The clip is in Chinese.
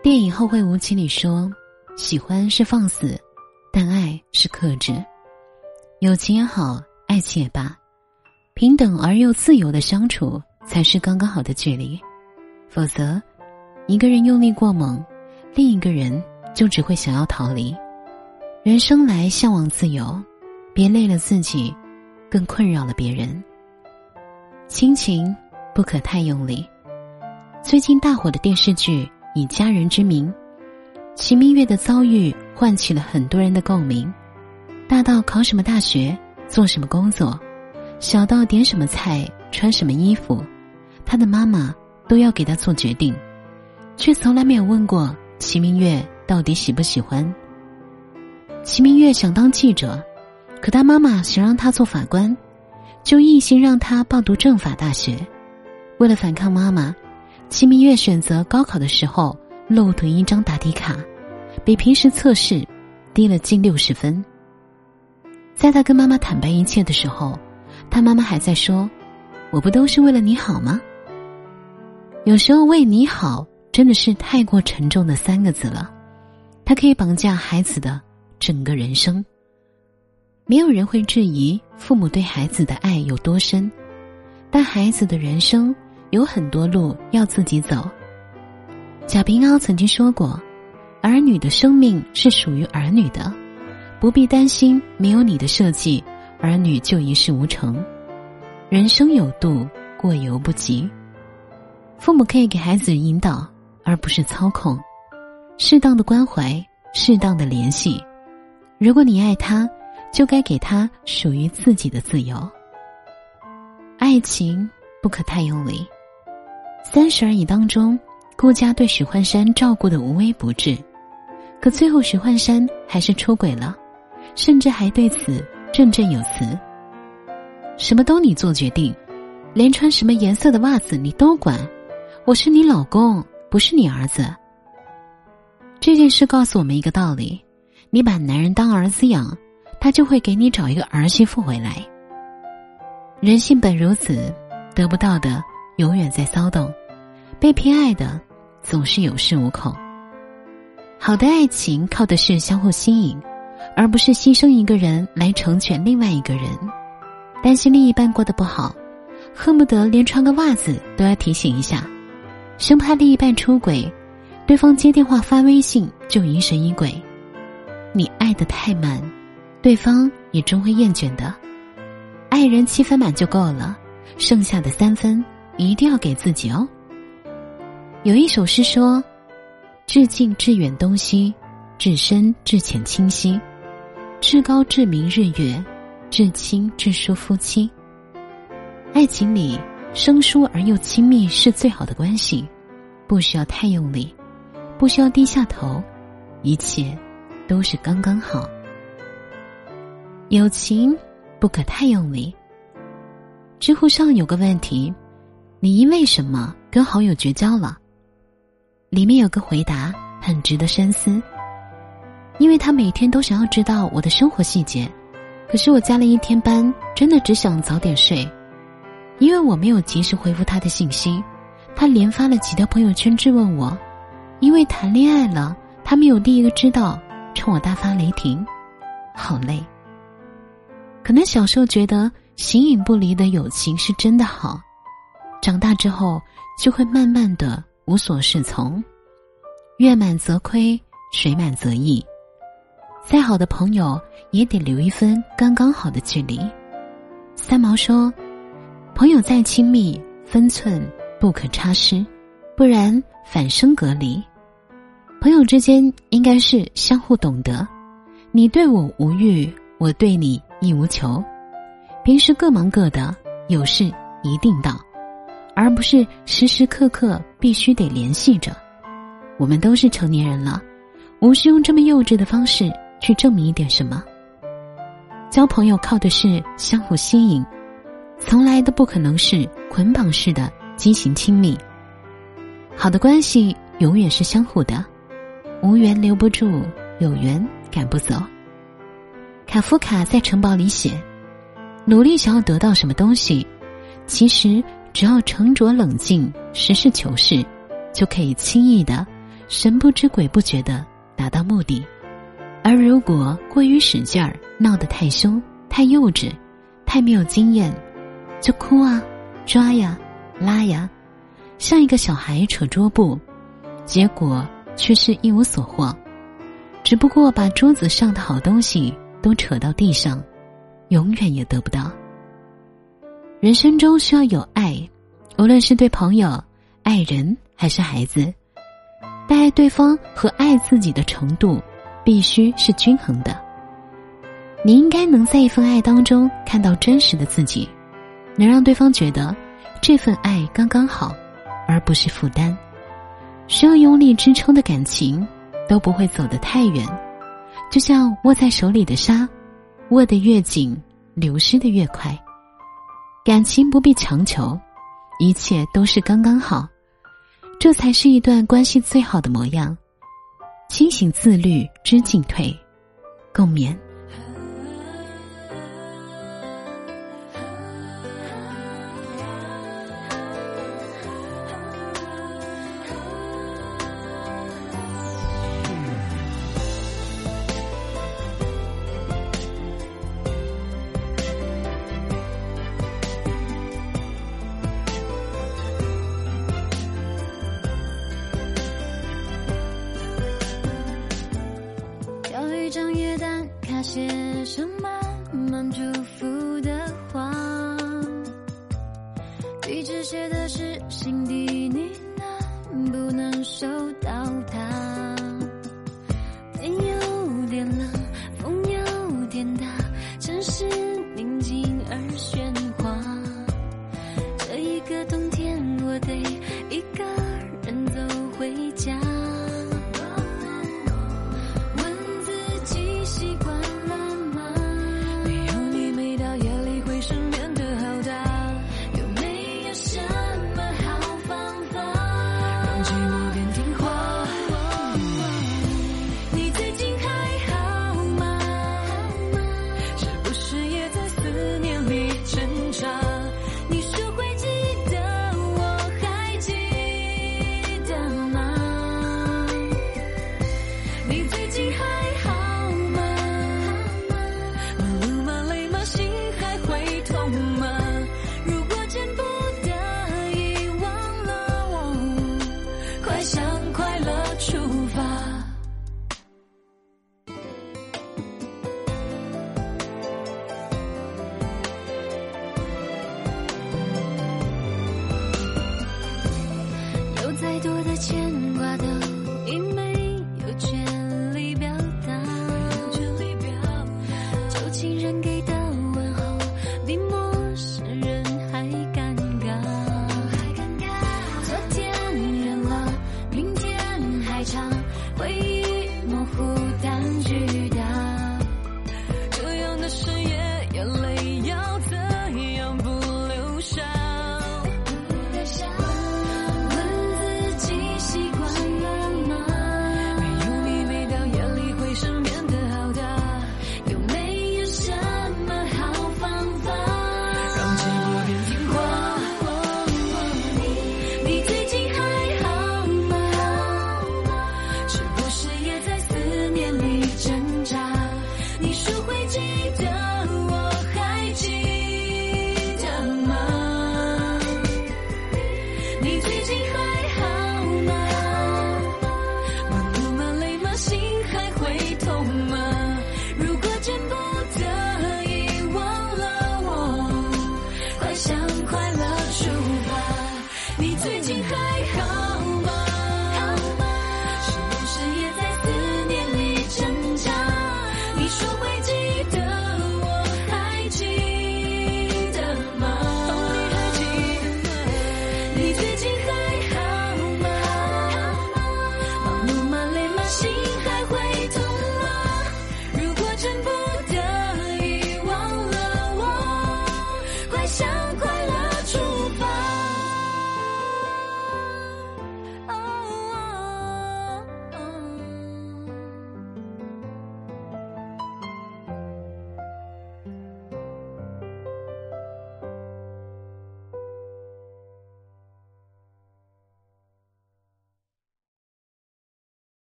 电影《后会无期》里说：“喜欢是放肆，但爱是克制。友情也好，爱情也罢，平等而又自由的相处才是刚刚好的距离。否则，一个人用力过猛，另一个人就只会想要逃离。人生来向往自由，别累了自己，更困扰了别人。亲情不可太用力。最近大火的电视剧。”以家人之名，齐明月的遭遇唤起了很多人的共鸣。大到考什么大学、做什么工作，小到点什么菜、穿什么衣服，他的妈妈都要给他做决定，却从来没有问过齐明月到底喜不喜欢。齐明月想当记者，可他妈妈想让他做法官，就一心让他报读政法大学。为了反抗妈妈。齐明月选择高考的时候漏读一张答题卡，比平时测试低了近六十分。在他跟妈妈坦白一切的时候，他妈妈还在说：“我不都是为了你好吗？”有时候“为你好”真的是太过沉重的三个字了，它可以绑架孩子的整个人生。没有人会质疑父母对孩子的爱有多深，但孩子的人生。有很多路要自己走。贾平凹曾经说过：“儿女的生命是属于儿女的，不必担心没有你的设计，儿女就一事无成。人生有度，过犹不及。父母可以给孩子引导，而不是操控。适当的关怀，适当的联系。如果你爱他，就该给他属于自己的自由。爱情不可太用力。”三十而已当中，顾家对许幻山照顾的无微不至，可最后许幻山还是出轨了，甚至还对此振振有词。什么都你做决定，连穿什么颜色的袜子你都管，我是你老公，不是你儿子。这件事告诉我们一个道理：你把男人当儿子养，他就会给你找一个儿媳妇回来。人性本如此，得不到的。永远在骚动，被偏爱的总是有恃无恐。好的爱情靠的是相互吸引，而不是牺牲一个人来成全另外一个人。担心另一半过得不好，恨不得连穿个袜子都要提醒一下，生怕另一半出轨，对方接电话发微信就疑神疑鬼。你爱的太满，对方也终会厌倦的。爱人七分满就够了，剩下的三分。一定要给自己哦。有一首诗说：“至近至远东西，至深至浅清晰，至高至明日月，至亲至疏夫妻。”爱情里生疏而又亲密是最好的关系，不需要太用力，不需要低下头，一切都是刚刚好。友情不可太用力。知乎上有个问题。你因为什么跟好友绝交了？里面有个回答很值得深思。因为他每天都想要知道我的生活细节，可是我加了一天班，真的只想早点睡。因为我没有及时回复他的信息，他连发了几条朋友圈质问我。因为谈恋爱了，他没有第一个知道，冲我大发雷霆，好累。可能小时候觉得形影不离的友情是真的好。长大之后，就会慢慢的无所适从，月满则亏，水满则溢。再好的朋友，也得留一分刚刚好的距离。三毛说：“朋友再亲密，分寸不可差失，不然反生隔离。朋友之间应该是相互懂得，你对我无欲，我对你亦无求。平时各忙各的，有事一定到。”而不是时时刻刻必须得联系着，我们都是成年人了，无需用这么幼稚的方式去证明一点什么。交朋友靠的是相互吸引，从来都不可能是捆绑式的畸形亲密。好的关系永远是相互的，无缘留不住，有缘赶不走。卡夫卡在城堡里写：努力想要得到什么东西，其实。只要沉着冷静、实事求是，就可以轻易的神不知鬼不觉的达到目的；而如果过于使劲儿，闹得太凶、太幼稚、太没有经验，就哭啊、抓呀、拉呀，像一个小孩扯桌布，结果却是一无所获。只不过把桌子上的好东西都扯到地上，永远也得不到。人生中需要有爱，无论是对朋友、爱人还是孩子，但爱对方和爱自己的程度必须是均衡的。你应该能在一份爱当中看到真实的自己，能让对方觉得这份爱刚刚好，而不是负担。需要用力支撑的感情。都不会走得太远，就像握在手里的沙，握得越紧，流失的越快。感情不必强求，一切都是刚刚好，这才是一段关系最好的模样。清醒自律，知进退，共勉。卡写上满满祝福的话，地址写的是心底你能不能收到？寂寞